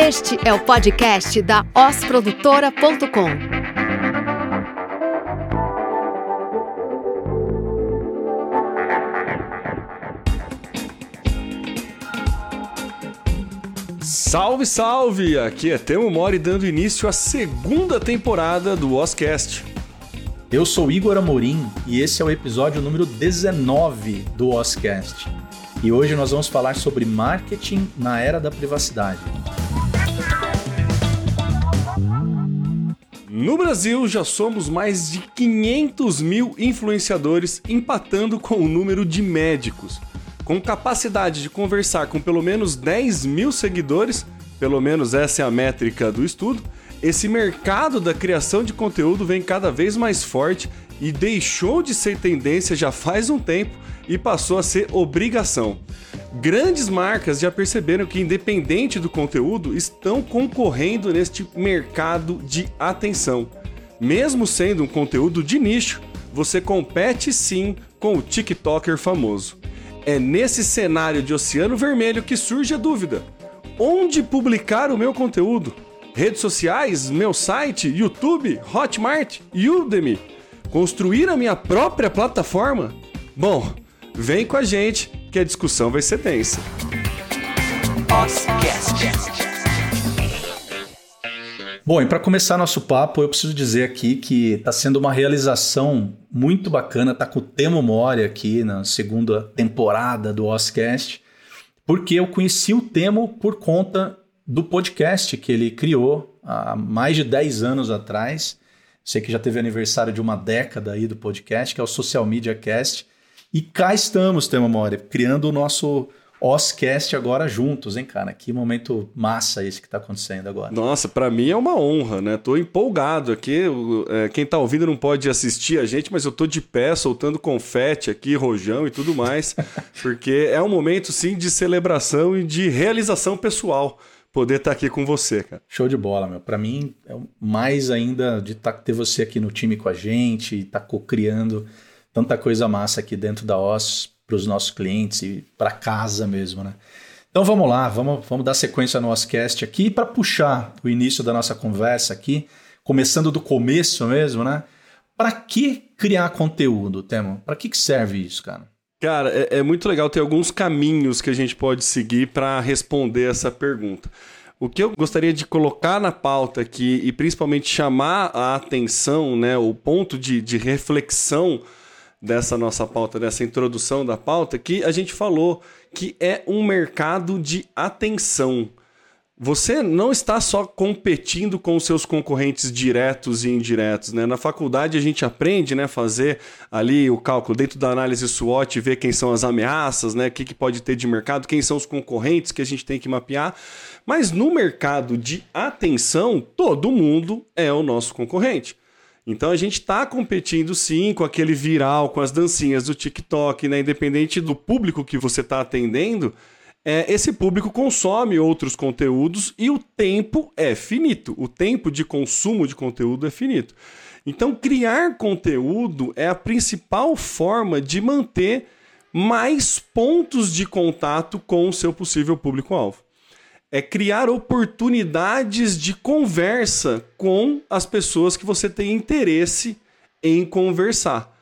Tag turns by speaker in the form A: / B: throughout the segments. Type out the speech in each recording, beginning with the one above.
A: Este é o podcast da osprodutora.com.
B: Salve, salve! Aqui é Temo Mori dando início à segunda temporada do Oscast.
C: Eu sou Igor Amorim e esse é o episódio número 19 do Oscast. E hoje nós vamos falar sobre marketing na era da privacidade.
B: No Brasil, já somos mais de 500 mil influenciadores, empatando com o número de médicos. Com capacidade de conversar com pelo menos 10 mil seguidores, pelo menos essa é a métrica do estudo, esse mercado da criação de conteúdo vem cada vez mais forte e deixou de ser tendência já faz um tempo e passou a ser obrigação. Grandes marcas já perceberam que, independente do conteúdo, estão concorrendo neste mercado de atenção. Mesmo sendo um conteúdo de nicho, você compete sim com o TikToker famoso. É nesse cenário de oceano vermelho que surge a dúvida: onde publicar o meu conteúdo? Redes sociais, meu site, YouTube, Hotmart, Udemy? Construir a minha própria plataforma? Bom, vem com a gente que a discussão vai ser tensa.
C: Bom, e para começar nosso papo, eu preciso dizer aqui que está sendo uma realização muito bacana tá com o Temo Mori aqui na segunda temporada do Oscast, porque eu conheci o Temo por conta do podcast que ele criou há mais de 10 anos atrás. Sei que já teve aniversário de uma década aí do podcast, que é o Social Media Cast. E cá estamos, Tema Mori, criando o nosso Oscast agora juntos, hein, cara? Que momento massa esse que está acontecendo agora.
B: Nossa, para mim é uma honra, né? Tô empolgado aqui. É, quem tá ouvindo não pode assistir a gente, mas eu tô de pé, soltando confete aqui, rojão e tudo mais, porque é um momento, sim, de celebração e de realização pessoal poder estar tá aqui com você, cara.
C: Show de bola, meu. Para mim, é mais ainda de tá, ter você aqui no time com a gente, estar tá co-criando tanta coisa massa aqui dentro da OS para os nossos clientes e para casa mesmo, né? Então vamos lá, vamos, vamos dar sequência no Oscast aqui para puxar o início da nossa conversa aqui, começando do começo mesmo, né? Para que criar conteúdo, Temo? Para que, que serve isso, cara?
B: Cara, é, é, muito legal ter alguns caminhos que a gente pode seguir para responder essa pergunta. O que eu gostaria de colocar na pauta aqui e principalmente chamar a atenção, né, o ponto de, de reflexão dessa nossa pauta, dessa introdução da pauta, que a gente falou que é um mercado de atenção. Você não está só competindo com os seus concorrentes diretos e indiretos, né? Na faculdade a gente aprende, né, fazer ali o cálculo dentro da análise SWOT, ver quem são as ameaças, né, o que, que pode ter de mercado, quem são os concorrentes que a gente tem que mapear. Mas no mercado de atenção, todo mundo é o nosso concorrente. Então a gente está competindo sim com aquele viral, com as dancinhas do TikTok, né? Independente do público que você está atendendo, é, esse público consome outros conteúdos e o tempo é finito. O tempo de consumo de conteúdo é finito. Então, criar conteúdo é a principal forma de manter mais pontos de contato com o seu possível público-alvo é criar oportunidades de conversa com as pessoas que você tem interesse em conversar.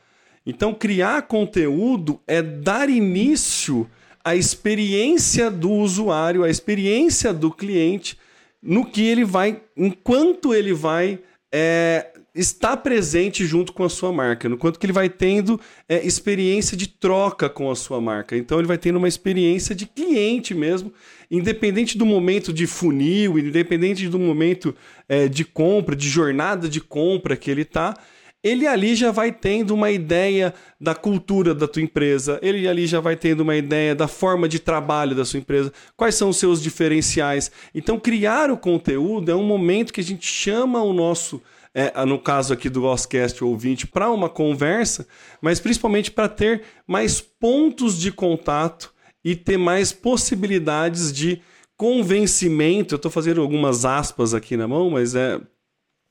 B: Então, criar conteúdo é dar início à experiência do usuário, à experiência do cliente, no que ele vai, enquanto ele vai é, estar presente junto com a sua marca, no quanto que ele vai tendo é, experiência de troca com a sua marca. Então, ele vai tendo uma experiência de cliente mesmo independente do momento de funil, independente do momento é, de compra, de jornada de compra que ele está, ele ali já vai tendo uma ideia da cultura da tua empresa, ele ali já vai tendo uma ideia da forma de trabalho da sua empresa, quais são os seus diferenciais. Então, criar o conteúdo é um momento que a gente chama o nosso. É, no caso aqui do Oscast ouvinte, para uma conversa, mas principalmente para ter mais pontos de contato e ter mais possibilidades de convencimento. Eu estou fazendo algumas aspas aqui na mão, mas é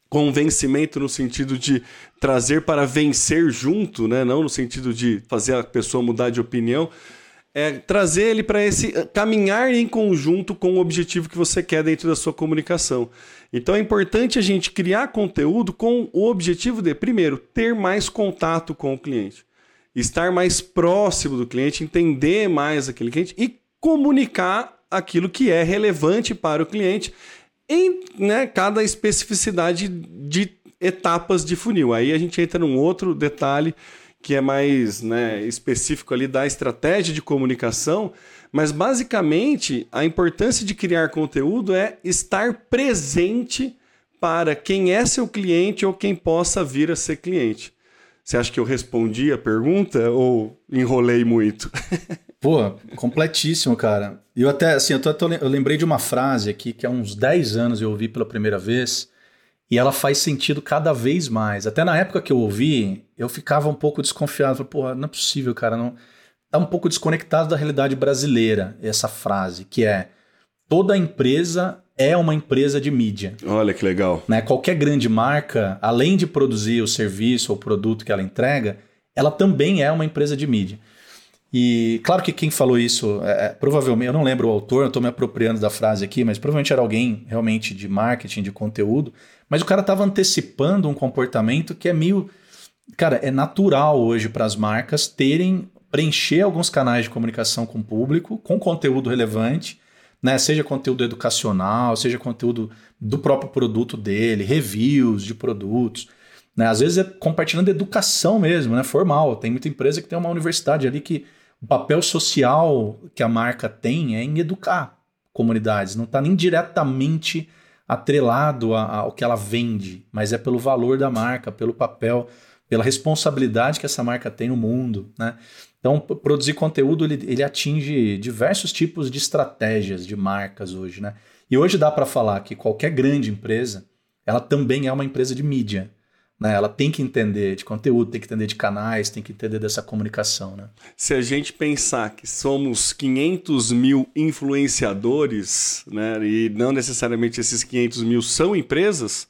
B: convencimento no sentido de trazer para vencer junto, né? não no sentido de fazer a pessoa mudar de opinião. É trazer ele para esse caminhar em conjunto com o objetivo que você quer dentro da sua comunicação. Então é importante a gente criar conteúdo com o objetivo de, primeiro, ter mais contato com o cliente, estar mais próximo do cliente, entender mais aquele cliente e comunicar aquilo que é relevante para o cliente em né, cada especificidade de etapas de funil. Aí a gente entra num outro detalhe que é mais né, específico ali da estratégia de comunicação, mas basicamente a importância de criar conteúdo é estar presente para quem é seu cliente ou quem possa vir a ser cliente. Você acha que eu respondi a pergunta ou enrolei muito?
C: Pô, completíssimo, cara. Eu até, assim, eu, tô, eu lembrei de uma frase aqui que há uns 10 anos eu ouvi pela primeira vez e ela faz sentido cada vez mais. Até na época que eu ouvi, eu ficava um pouco desconfiado. Falei, porra, não é possível, cara. Não... Tá um pouco desconectado da realidade brasileira, essa frase, que é toda empresa é uma empresa de mídia.
B: Olha que legal.
C: Né? Qualquer grande marca, além de produzir o serviço ou produto que ela entrega, ela também é uma empresa de mídia. E claro que quem falou isso, é, é provavelmente, eu não lembro o autor, eu estou me apropriando da frase aqui, mas provavelmente era alguém realmente de marketing, de conteúdo, mas o cara estava antecipando um comportamento que é meio. Cara, é natural hoje para as marcas terem, preencher alguns canais de comunicação com o público, com conteúdo relevante, né? seja conteúdo educacional, seja conteúdo do próprio produto dele, reviews de produtos. Né? Às vezes é compartilhando educação mesmo, né? formal. Tem muita empresa que tem uma universidade ali que o papel social que a marca tem é em educar comunidades, não está nem diretamente atrelado ao que ela vende, mas é pelo valor da marca, pelo papel, pela responsabilidade que essa marca tem no mundo. Né? Então, produzir conteúdo ele, ele atinge diversos tipos de estratégias de marcas hoje. Né? E hoje dá para falar que qualquer grande empresa ela também é uma empresa de mídia. Né? Ela tem que entender de conteúdo, tem que entender de canais, tem que entender dessa comunicação. Né?
B: Se a gente pensar que somos 500 mil influenciadores, né? e não necessariamente esses 500 mil são empresas,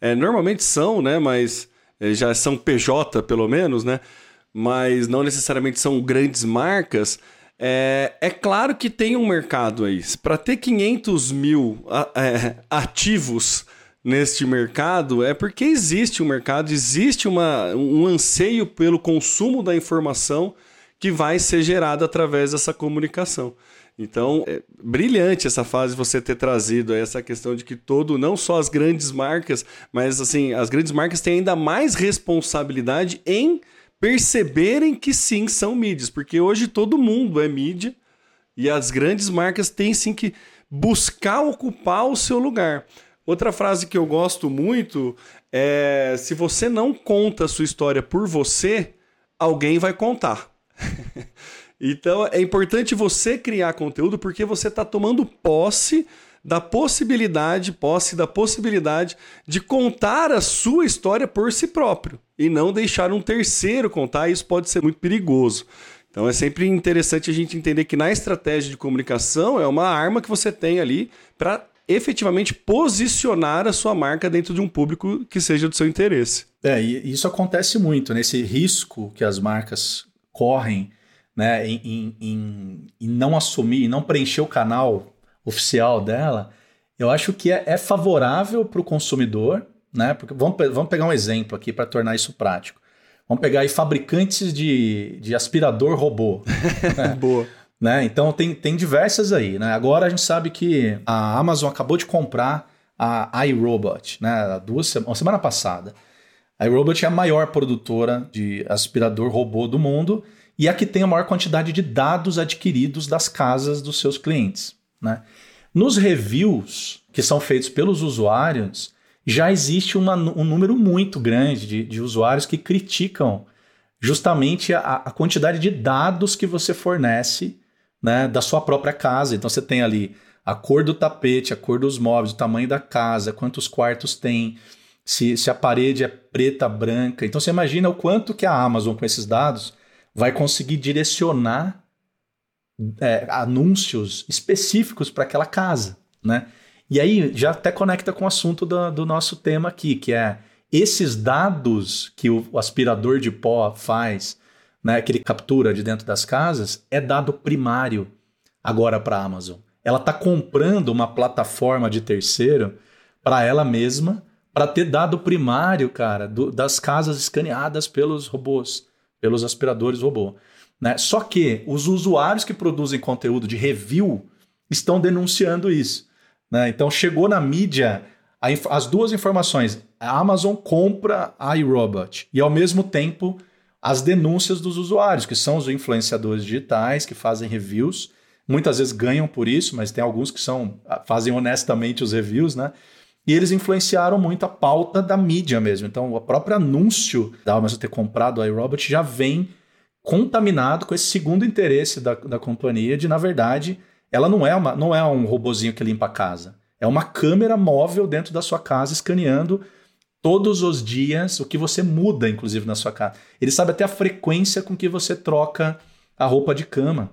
B: é, normalmente são, né? mas é, já são PJ pelo menos, né? mas não necessariamente são grandes marcas. É, é claro que tem um mercado aí. Para ter 500 mil é, ativos neste mercado é porque existe um mercado, existe uma, um anseio pelo consumo da informação que vai ser gerado através dessa comunicação. Então, é brilhante essa fase você ter trazido essa questão de que todo, não só as grandes marcas, mas assim, as grandes marcas têm ainda mais responsabilidade em perceberem que sim são mídias, porque hoje todo mundo é mídia e as grandes marcas têm sim que buscar ocupar o seu lugar. Outra frase que eu gosto muito é: se você não conta a sua história por você, alguém vai contar. então é importante você criar conteúdo porque você está tomando posse da possibilidade, posse da possibilidade de contar a sua história por si próprio e não deixar um terceiro contar. Isso pode ser muito perigoso. Então é sempre interessante a gente entender que na estratégia de comunicação é uma arma que você tem ali para efetivamente posicionar a sua marca dentro de um público que seja do seu interesse.
C: É, e isso acontece muito, nesse né? risco que as marcas correm né, em, em, em, em não assumir, em não preencher o canal oficial dela, eu acho que é, é favorável para o consumidor, né? Porque vamos, vamos pegar um exemplo aqui para tornar isso prático. Vamos pegar aí fabricantes de, de aspirador robô.
B: Boa.
C: Né? Então tem, tem diversas aí. Né? Agora a gente sabe que a Amazon acabou de comprar a iRobot, né? Duas, semana passada. A iRobot é a maior produtora de aspirador robô do mundo e a que tem a maior quantidade de dados adquiridos das casas dos seus clientes. Né? Nos reviews que são feitos pelos usuários, já existe uma, um número muito grande de, de usuários que criticam justamente a, a, quantidade de dados que você fornece né, da sua própria casa. Então você tem ali a cor do tapete, a cor dos móveis, o tamanho da casa, quantos quartos tem, se, se a parede é preta, branca. Então você imagina o quanto que a Amazon, com esses dados, vai conseguir direcionar é, anúncios específicos para aquela casa, né? E aí já até conecta com o assunto do, do nosso tema aqui, que é esses dados que o aspirador de pó faz né, que ele captura de dentro das casas, é dado primário agora para a Amazon. Ela está comprando uma plataforma de terceiro para ela mesma, para ter dado primário, cara, do, das casas escaneadas pelos robôs, pelos aspiradores robô. Né? Só que os usuários que produzem conteúdo de review estão denunciando isso. Né? Então chegou na mídia as duas informações. A Amazon compra a iRobot e ao mesmo tempo as denúncias dos usuários, que são os influenciadores digitais que fazem reviews. Muitas vezes ganham por isso, mas tem alguns que são fazem honestamente os reviews, né? E eles influenciaram muito a pauta da mídia mesmo. Então, o próprio anúncio da Amazon ter comprado a iRobot já vem contaminado com esse segundo interesse da, da companhia de, na verdade, ela não é, uma, não é um robozinho que limpa a casa. É uma câmera móvel dentro da sua casa escaneando todos os dias o que você muda, inclusive, na sua casa. Ele sabe até a frequência com que você troca a roupa de cama.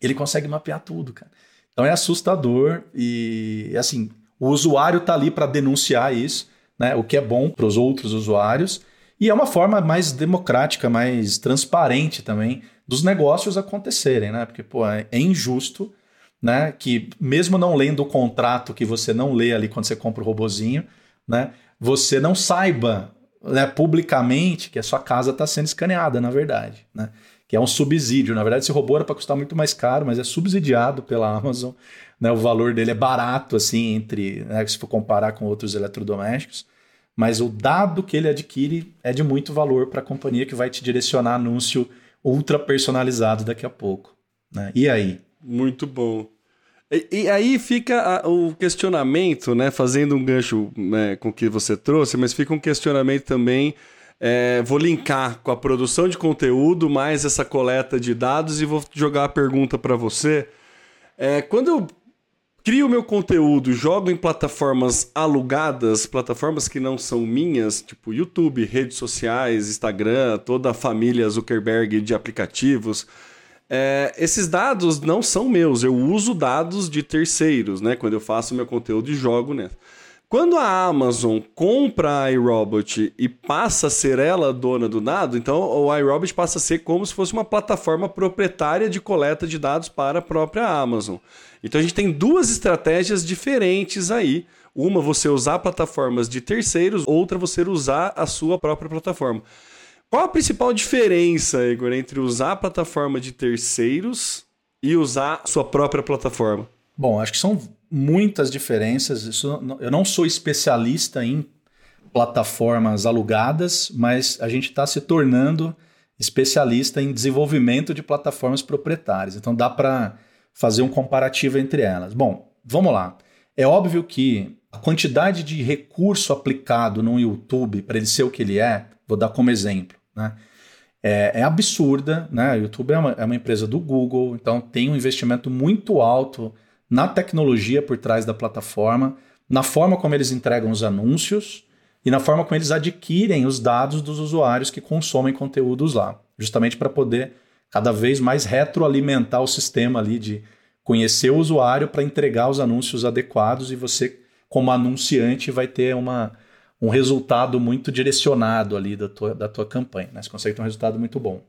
C: Ele consegue mapear tudo, cara. Então é assustador e, assim, o usuário está ali para denunciar isso, né? o que é bom para os outros usuários. E é uma forma mais democrática, mais transparente também dos negócios acontecerem, né? Porque, pô, é, é injusto, né? Que mesmo não lendo o contrato que você não lê ali quando você compra o robozinho, né? Você não saiba né, publicamente que a sua casa está sendo escaneada, na verdade, né? Que é um subsídio. Na verdade, esse robô era para custar muito mais caro, mas é subsidiado pela Amazon. Né? O valor dele é barato, assim, entre, né, se for comparar com outros eletrodomésticos mas o dado que ele adquire é de muito valor para a companhia que vai te direcionar anúncio ultra personalizado daqui a pouco. Né? E aí?
B: Muito bom. E, aí fica a, o questionamento, né? Fazendo um gancho né, com o que você trouxe, mas fica um questionamento também. É, vou linkar com a produção de conteúdo, mais essa coleta de dados, e vou jogar a pergunta para você. É, quando eu crio meu conteúdo, jogo em plataformas alugadas, plataformas que não são minhas, tipo YouTube, redes sociais, Instagram, toda a família Zuckerberg de aplicativos. É, esses dados não são meus, eu uso dados de terceiros, né? Quando eu faço meu conteúdo e jogo nessa. Quando a Amazon compra a iRobot e passa a ser ela dona do dado, então o iRobot passa a ser como se fosse uma plataforma proprietária de coleta de dados para a própria Amazon. Então a gente tem duas estratégias diferentes aí. Uma você usar plataformas de terceiros, outra você usar a sua própria plataforma. Qual a principal diferença, Igor, entre usar a plataforma de terceiros e usar sua própria plataforma?
C: Bom, acho que são muitas diferenças. Isso, eu não sou especialista em plataformas alugadas, mas a gente está se tornando especialista em desenvolvimento de plataformas proprietárias. Então dá para fazer um comparativo entre elas. Bom, vamos lá. É óbvio que a quantidade de recurso aplicado no YouTube para ele ser o que ele é, vou dar como exemplo, né? É, é absurda, né? YouTube é uma, é uma empresa do Google, então tem um investimento muito alto na tecnologia por trás da plataforma, na forma como eles entregam os anúncios e na forma como eles adquirem os dados dos usuários que consomem conteúdos lá, justamente para poder cada vez mais retroalimentar o sistema ali de conhecer o usuário para entregar os anúncios adequados e você, como anunciante, vai ter uma, um resultado muito direcionado ali da tua, da tua campanha. Né? Você consegue ter um resultado muito bom.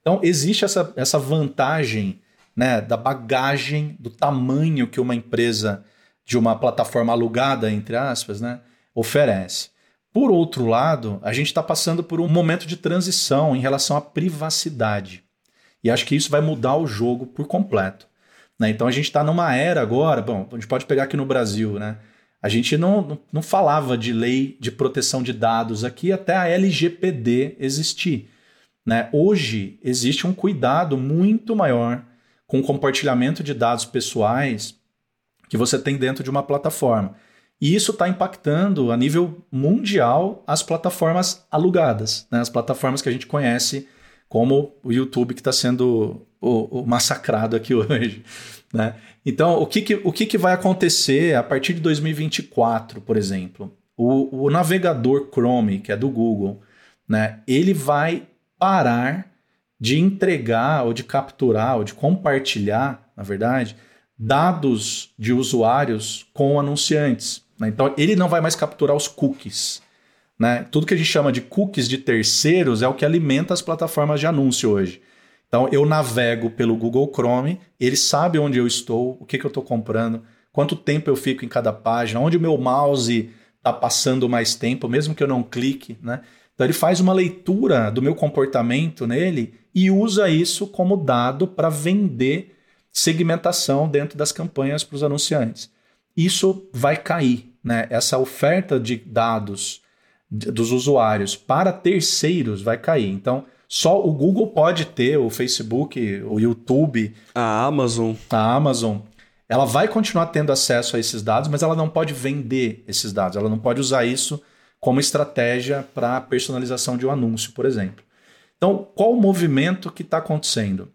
C: Então, existe essa, essa vantagem né, da bagagem, do tamanho que uma empresa de uma plataforma alugada, entre aspas, né, oferece. Por outro lado, a gente está passando por um momento de transição em relação à privacidade. E acho que isso vai mudar o jogo por completo. Né? Então a gente está numa era agora, bom, a gente pode pegar aqui no Brasil, né? A gente não, não, falava de lei de proteção de dados aqui até a LGPD existir. Né? Hoje existe um cuidado muito maior com o compartilhamento de dados pessoais que você tem dentro de uma plataforma. E isso está impactando a nível mundial as plataformas alugadas, né? as plataformas que a gente conhece como o YouTube que está sendo o, o, massacrado aqui hoje. Né? Então, o, que, que, o que, que vai acontecer a partir de 2024, por exemplo? O, o navegador Chrome, que é do Google, né? ele vai parar de entregar ou de capturar ou de compartilhar, na verdade, dados de usuários com anunciantes. Né? Então, ele não vai mais capturar os cookies. Né? Tudo que a gente chama de cookies de terceiros é o que alimenta as plataformas de anúncio hoje. Então eu navego pelo Google Chrome, ele sabe onde eu estou, o que, que eu estou comprando, quanto tempo eu fico em cada página, onde o meu mouse está passando mais tempo, mesmo que eu não clique. Né? Então ele faz uma leitura do meu comportamento nele e usa isso como dado para vender segmentação dentro das campanhas para os anunciantes. Isso vai cair, né? Essa oferta de dados dos usuários para terceiros vai cair. Então, só o Google pode ter, o Facebook, o YouTube,
B: a Amazon.
C: A Amazon, ela vai continuar tendo acesso a esses dados, mas ela não pode vender esses dados. Ela não pode usar isso como estratégia para personalização de um anúncio, por exemplo. Então, qual o movimento que está acontecendo?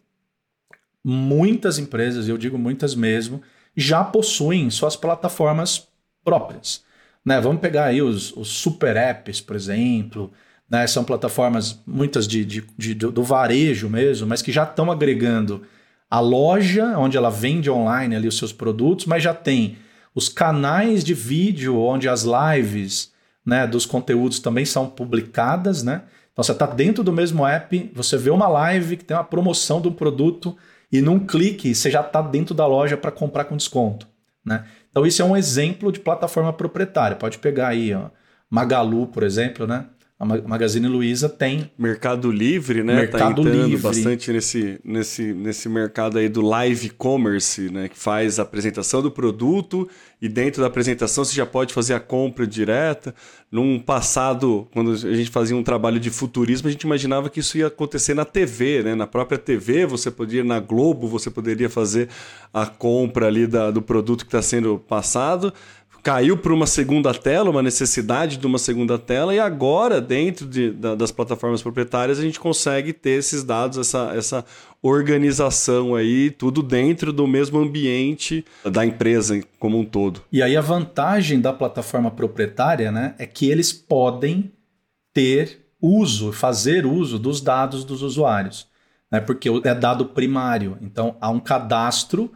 C: Muitas empresas, eu digo muitas mesmo, já possuem suas plataformas próprias. Né? Vamos pegar aí os, os super apps, por exemplo, né? são plataformas, muitas de, de, de do varejo mesmo, mas que já estão agregando a loja, onde ela vende online ali os seus produtos, mas já tem os canais de vídeo, onde as lives né, dos conteúdos também são publicadas, né? Então você está dentro do mesmo app, você vê uma live que tem uma promoção um produto e num clique você já está dentro da loja para comprar com desconto, né? Então isso é um exemplo de plataforma proprietária. Pode pegar aí, ó, Magalu, por exemplo, né? A Magazine Luiza tem.
B: Mercado Livre, né?
C: Mercado tá entrando Livre.
B: bastante nesse, nesse, nesse mercado aí do live commerce, né? Que faz a apresentação do produto e dentro da apresentação você já pode fazer a compra direta. Num passado, quando a gente fazia um trabalho de futurismo, a gente imaginava que isso ia acontecer na TV, né? Na própria TV, você poderia, na Globo, você poderia fazer a compra ali da, do produto que está sendo passado caiu para uma segunda tela, uma necessidade de uma segunda tela, e agora, dentro de, da, das plataformas proprietárias, a gente consegue ter esses dados, essa, essa organização aí, tudo dentro do mesmo ambiente da empresa como um todo.
C: E aí a vantagem da plataforma proprietária né, é que eles podem ter uso, fazer uso dos dados dos usuários, né, porque é dado primário. Então há um cadastro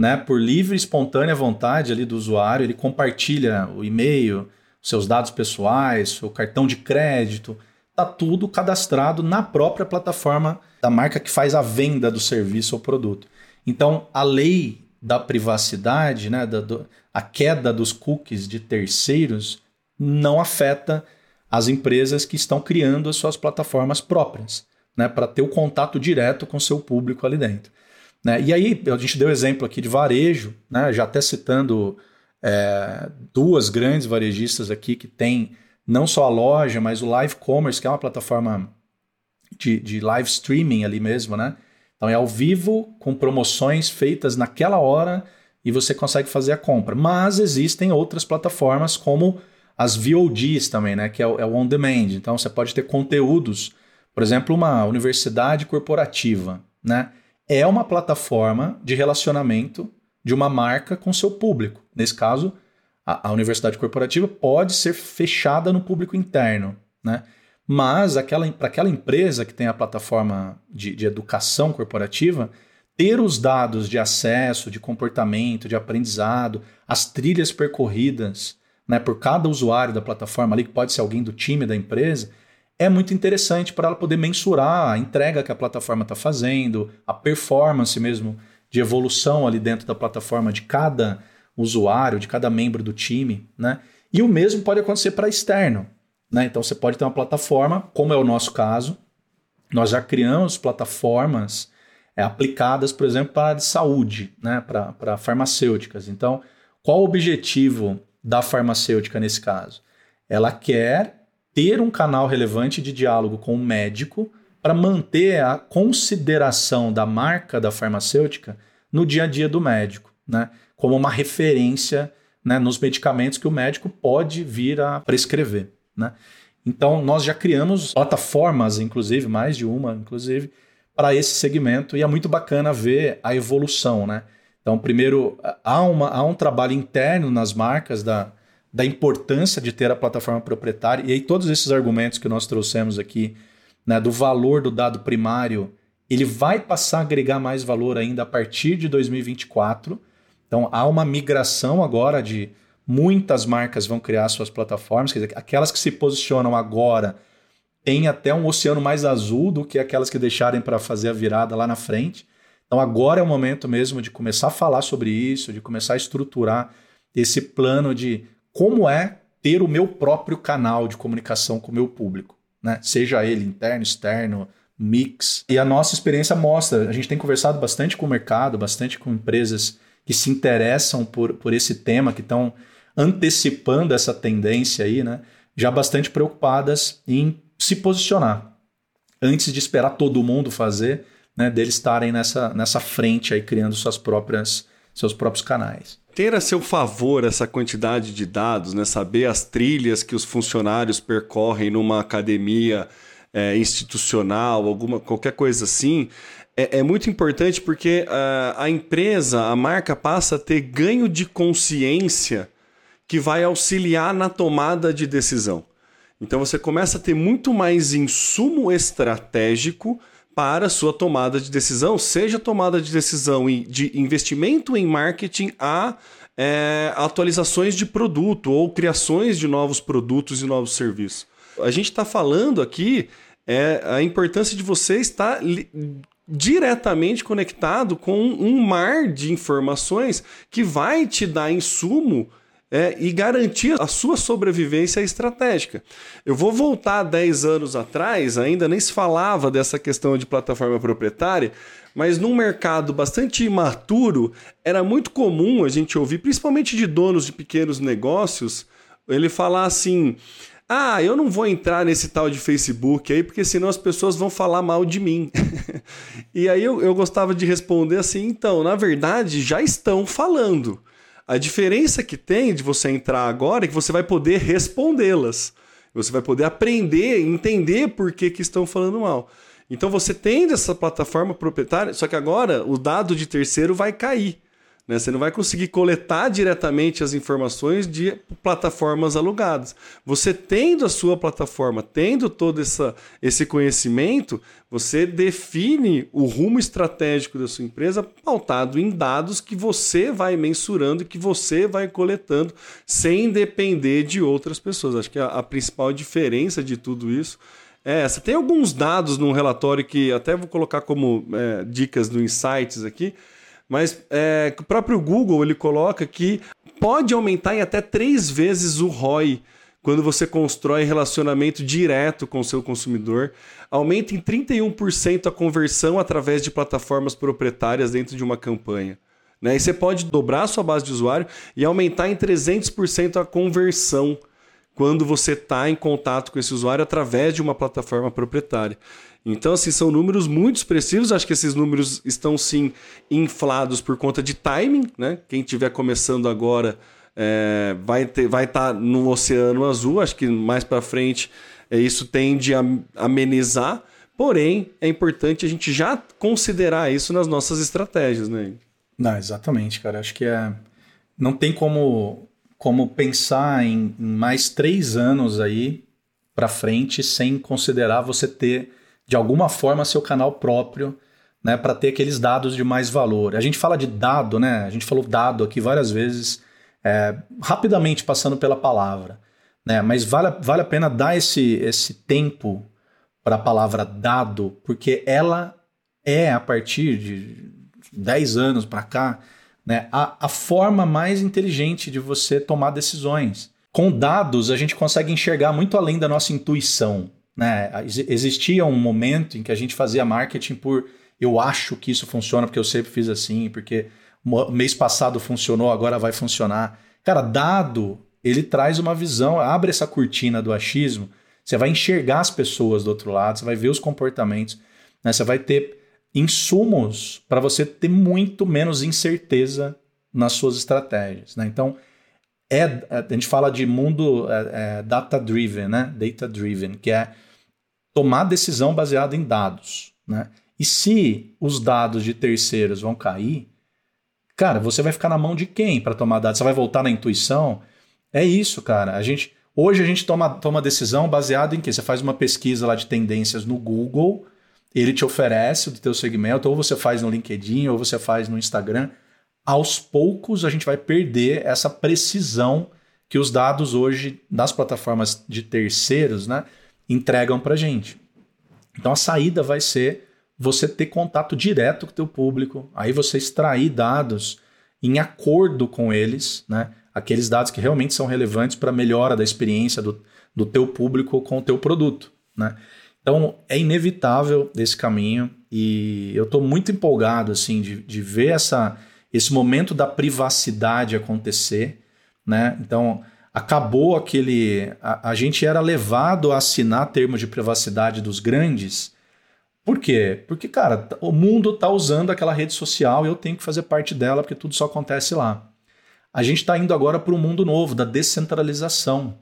C: né, por livre e espontânea vontade ali do usuário, ele compartilha o e-mail, seus dados pessoais, o cartão de crédito, tá tudo cadastrado na própria plataforma da marca que faz a venda do serviço ou produto. Então, a lei da privacidade, né, da, do, a queda dos cookies de terceiros não afeta as empresas que estão criando as suas plataformas próprias, né, para ter o contato direto com seu público ali dentro. Né? E aí, a gente deu exemplo aqui de varejo, né? já até citando é, duas grandes varejistas aqui que tem não só a loja, mas o live commerce, que é uma plataforma de, de live streaming ali mesmo, né? Então é ao vivo, com promoções feitas naquela hora e você consegue fazer a compra. Mas existem outras plataformas como as VODs também, né? Que é o, é o on demand. Então você pode ter conteúdos, por exemplo, uma universidade corporativa, né? É uma plataforma de relacionamento de uma marca com seu público. Nesse caso, a, a universidade corporativa pode ser fechada no público interno, né? Mas para aquela empresa que tem a plataforma de, de educação corporativa, ter os dados de acesso, de comportamento, de aprendizado, as trilhas percorridas né, por cada usuário da plataforma ali, que pode ser alguém do time da empresa, é muito interessante para ela poder mensurar a entrega que a plataforma está fazendo, a performance mesmo de evolução ali dentro da plataforma de cada usuário, de cada membro do time, né? E o mesmo pode acontecer para externo, né? Então você pode ter uma plataforma, como é o nosso caso, nós já criamos plataformas é, aplicadas, por exemplo, para a de saúde, né? Para, para farmacêuticas. Então, qual o objetivo da farmacêutica nesse caso? Ela quer ter um canal relevante de diálogo com o médico para manter a consideração da marca da farmacêutica no dia a dia do médico, né? como uma referência né, nos medicamentos que o médico pode vir a prescrever. Né? Então, nós já criamos plataformas, inclusive, mais de uma, inclusive, para esse segmento, e é muito bacana ver a evolução. Né? Então, primeiro, há, uma, há um trabalho interno nas marcas da, da importância de ter a plataforma proprietária. E aí, todos esses argumentos que nós trouxemos aqui, né, do valor do dado primário, ele vai passar a agregar mais valor ainda a partir de 2024. Então, há uma migração agora de Muitas marcas vão criar suas plataformas, quer dizer, aquelas que se posicionam agora têm até um oceano mais azul do que aquelas que deixarem para fazer a virada lá na frente. Então agora é o momento mesmo de começar a falar sobre isso, de começar a estruturar esse plano de como é ter o meu próprio canal de comunicação com o meu público, né? Seja ele interno, externo, mix. E a nossa experiência mostra, a gente tem conversado bastante com o mercado, bastante com empresas que se interessam por, por esse tema, que estão antecipando essa tendência aí, né? Já bastante preocupadas em se posicionar antes de esperar todo mundo fazer, né? Deles estarem nessa, nessa frente aí criando suas próprias seus próprios canais.
B: Ter a seu favor essa quantidade de dados, né? Saber as trilhas que os funcionários percorrem numa academia é, institucional, alguma qualquer coisa assim, é, é muito importante porque uh, a empresa, a marca passa a ter ganho de consciência que vai auxiliar na tomada de decisão. Então você começa a ter muito mais insumo estratégico para sua tomada de decisão, seja tomada de decisão de investimento em marketing a é, atualizações de produto ou criações de novos produtos e novos serviços. A gente está falando aqui é a importância de você estar diretamente conectado com um mar de informações que vai te dar insumo é, e garantir a sua sobrevivência estratégica. Eu vou voltar 10 anos atrás, ainda nem se falava dessa questão de plataforma proprietária, mas num mercado bastante imaturo, era muito comum a gente ouvir, principalmente de donos de pequenos negócios, ele falar assim: ah, eu não vou entrar nesse tal de Facebook aí, porque senão as pessoas vão falar mal de mim. e aí eu, eu gostava de responder assim: então, na verdade, já estão falando. A diferença que tem de você entrar agora é que você vai poder respondê-las. Você vai poder aprender, entender por que, que estão falando mal. Então você tem essa plataforma proprietária, só que agora o dado de terceiro vai cair. Né? Você não vai conseguir coletar diretamente as informações de plataformas alugadas. Você tendo a sua plataforma, tendo todo essa, esse conhecimento, você define o rumo estratégico da sua empresa pautado em dados que você vai mensurando e que você vai coletando sem depender de outras pessoas. Acho que a, a principal diferença de tudo isso é essa. Tem alguns dados num relatório que até vou colocar como é, dicas do Insights aqui mas é, o próprio Google ele coloca que pode aumentar em até três vezes o ROI quando você constrói relacionamento direto com o seu consumidor. Aumenta em 31% a conversão através de plataformas proprietárias dentro de uma campanha. Né? E você pode dobrar a sua base de usuário e aumentar em 300% a conversão quando você está em contato com esse usuário através de uma plataforma proprietária. Então, assim, são números muito expressivos. Acho que esses números estão sim inflados por conta de timing, né? Quem estiver começando agora é, vai estar vai tá no Oceano Azul. Acho que mais para frente é, isso tende a amenizar. Porém, é importante a gente já considerar isso nas nossas estratégias, né?
C: Não, exatamente, cara. Acho que é... não tem como, como pensar em, em mais três anos aí para frente sem considerar você ter de alguma forma seu canal próprio, né, para ter aqueles dados de mais valor. A gente fala de dado, né? A gente falou dado aqui várias vezes, é, rapidamente passando pela palavra, né? Mas vale, vale a pena dar esse, esse tempo para a palavra dado, porque ela é a partir de 10 anos para cá, né, a, a forma mais inteligente de você tomar decisões. Com dados, a gente consegue enxergar muito além da nossa intuição. Né? Existia um momento em que a gente fazia marketing por eu acho que isso funciona porque eu sempre fiz assim, porque mês passado funcionou, agora vai funcionar. Cara, dado, ele traz uma visão, abre essa cortina do achismo, você vai enxergar as pessoas do outro lado, você vai ver os comportamentos, né? você vai ter insumos para você ter muito menos incerteza nas suas estratégias. Né? Então, é, a gente fala de mundo é, é, data-driven, né? Data-driven, que é tomar decisão baseada em dados. Né? E se os dados de terceiros vão cair, cara, você vai ficar na mão de quem para tomar dados? Você vai voltar na intuição? É isso, cara. A gente hoje a gente toma, toma decisão baseada em que você faz uma pesquisa lá de tendências no Google, ele te oferece o teu segmento, ou você faz no LinkedIn, ou você faz no Instagram. Aos poucos a gente vai perder essa precisão que os dados hoje das plataformas de terceiros né, entregam para a gente. Então a saída vai ser você ter contato direto com o teu público, aí você extrair dados em acordo com eles, né? Aqueles dados que realmente são relevantes para a melhora da experiência do, do teu público com o teu produto, né? Então é inevitável esse caminho e eu estou muito empolgado assim de, de ver essa, esse momento da privacidade acontecer, né? Então acabou aquele. A, a, gente era levado a assinar termos de privacidade dos grandes. Por quê? Porque, cara, o mundo está usando aquela rede social e eu tenho que fazer parte dela porque tudo só acontece lá. A gente está indo agora para um mundo novo, da descentralização.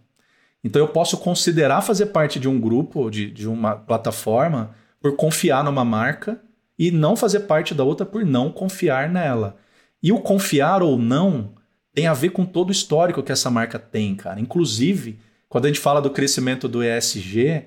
C: Então eu posso considerar fazer parte de um grupo, de, de uma plataforma, por confiar numa marca e não fazer parte da outra por não confiar nela. E o confiar ou não tem a ver com todo o histórico que essa marca tem, cara. Inclusive, quando a gente fala do crescimento do ESG,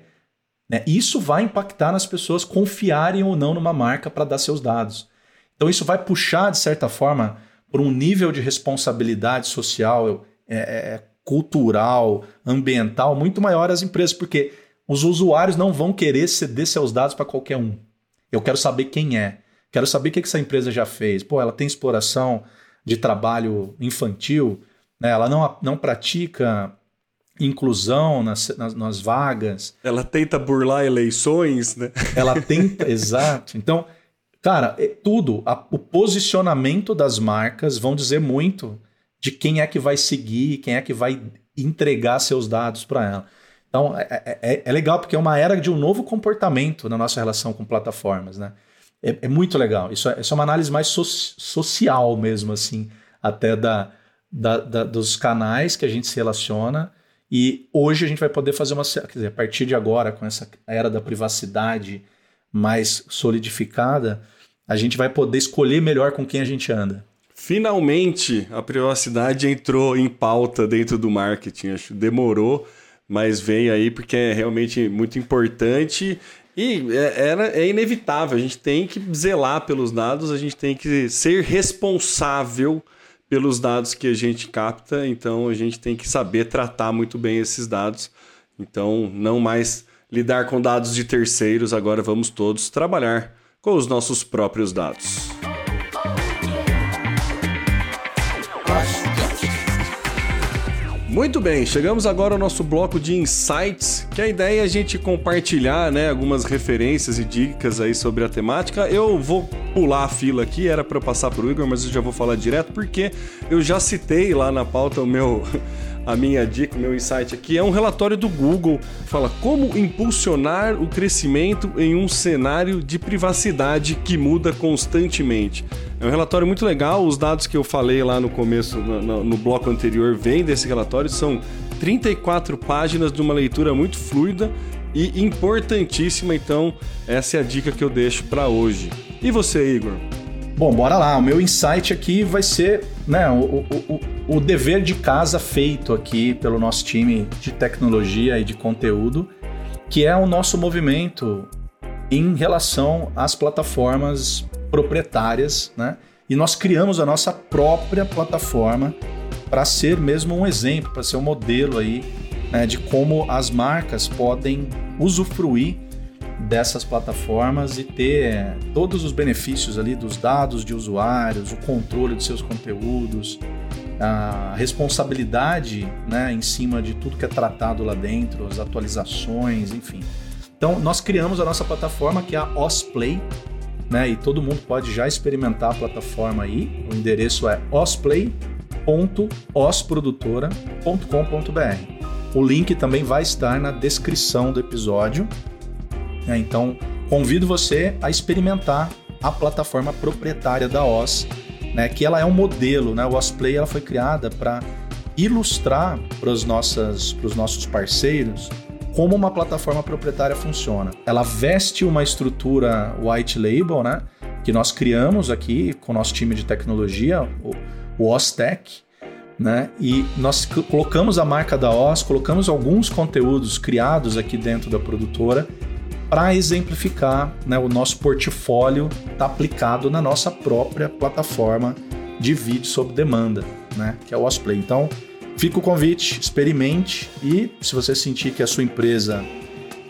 C: né, isso vai impactar nas pessoas confiarem ou não numa marca para dar seus dados. Então, isso vai puxar, de certa forma, por um nível de responsabilidade social, é, é, cultural, ambiental muito maior às empresas, porque os usuários não vão querer ceder seus dados para qualquer um. Eu quero saber quem é. Quero saber o que essa empresa já fez. Pô, ela tem exploração de trabalho infantil, né? ela não, não pratica inclusão nas, nas, nas, vagas.
B: Ela tenta burlar eleições, né?
C: Ela tenta, exato. Então, cara, é tudo, a, o posicionamento das marcas vão dizer muito de quem é que vai seguir, quem é que vai entregar seus dados para ela. Então, é, é, é, é, legal porque é uma era de um novo comportamento na nossa relação com plataformas, né? É, é muito legal. Isso é, isso é, uma análise mais so social mesmo, assim, até da, da, da, dos canais que a gente se relaciona. E hoje a gente vai poder fazer uma. Quer dizer, a partir de agora, com essa era da privacidade mais solidificada, a gente vai poder escolher melhor com quem a gente anda.
B: Finalmente a privacidade entrou em pauta dentro do marketing. Acho demorou, mas veio aí porque é realmente muito importante e é, é inevitável, a gente tem que zelar pelos dados, a gente tem que ser responsável pelos dados que a gente capta, então a gente tem que saber tratar muito bem esses dados. Então, não mais lidar com dados de terceiros, agora vamos todos trabalhar com os nossos próprios dados. Muito bem, chegamos agora ao nosso bloco de insights, que a ideia é a gente compartilhar né, algumas referências e dicas aí sobre a temática. Eu vou pular a fila aqui, era para passar para o Igor, mas eu já vou falar direto porque eu já citei lá na pauta o meu a minha dica, o meu insight aqui é um relatório do Google, fala como impulsionar o crescimento em um cenário de privacidade que muda constantemente. É um relatório muito legal, os dados que eu falei lá no começo, no, no bloco anterior, vêm desse relatório, são 34 páginas de uma leitura muito fluida e importantíssima, então essa é a dica que eu deixo para hoje. E você, Igor?
C: Bom, bora lá. O meu insight aqui vai ser né, o, o, o, dever de casa feito aqui pelo nosso time de tecnologia e de conteúdo, que é o nosso movimento em relação às plataformas proprietárias, né? E nós criamos a nossa própria plataforma para ser mesmo um exemplo, para ser um modelo aí né, de como as marcas podem usufruir dessas plataformas e ter todos os benefícios ali dos dados de usuários, o controle dos seus conteúdos, a responsabilidade né, em cima de tudo que é tratado lá dentro, as atualizações, enfim. Então, nós criamos a nossa plataforma que é a Osplay, né, e todo mundo pode já experimentar a plataforma aí. O endereço é osplay.osprodutora.com.br. O link também vai estar na descrição do episódio né? Então, convido você a experimentar a plataforma proprietária da OS, né? que ela é um modelo. Né? O OSPlay ela foi criada para ilustrar para os nossos parceiros como uma plataforma proprietária funciona. Ela veste uma estrutura white label, né? que nós criamos aqui com o nosso time de tecnologia, o, OSTech, né? E nós colocamos a marca da OS, colocamos alguns conteúdos criados aqui dentro da produtora para exemplificar né, o nosso portfólio está aplicado na nossa própria plataforma de vídeo sob demanda, né, que é o Osplay. Então, Fica o convite, experimente e se você sentir que a sua empresa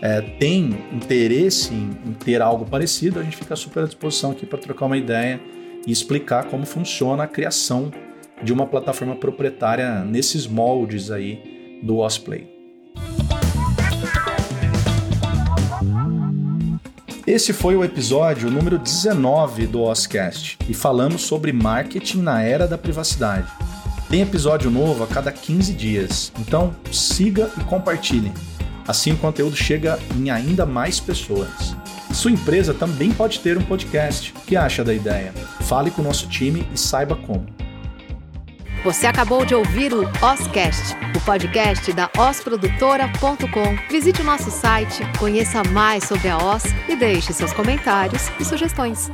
C: é, tem interesse em, em, ter algo parecido, a gente fica super à disposição aqui para trocar uma ideia e explicar como funciona a criação de uma plataforma proprietária nesses moldes aí do Osplay. Esse foi o episódio número 19 do Oscast e falamos sobre marketing na era da privacidade. Tem episódio novo a cada 15 dias, então siga e compartilhe. Assim o conteúdo chega em ainda mais pessoas. Sua empresa também pode ter um podcast. O que acha da ideia? Fale com o nosso time e saiba como.
A: Você acabou de ouvir o Oscast, o podcast da osprodutora.com. Visite o nosso site, conheça mais sobre a Os e deixe seus comentários e sugestões.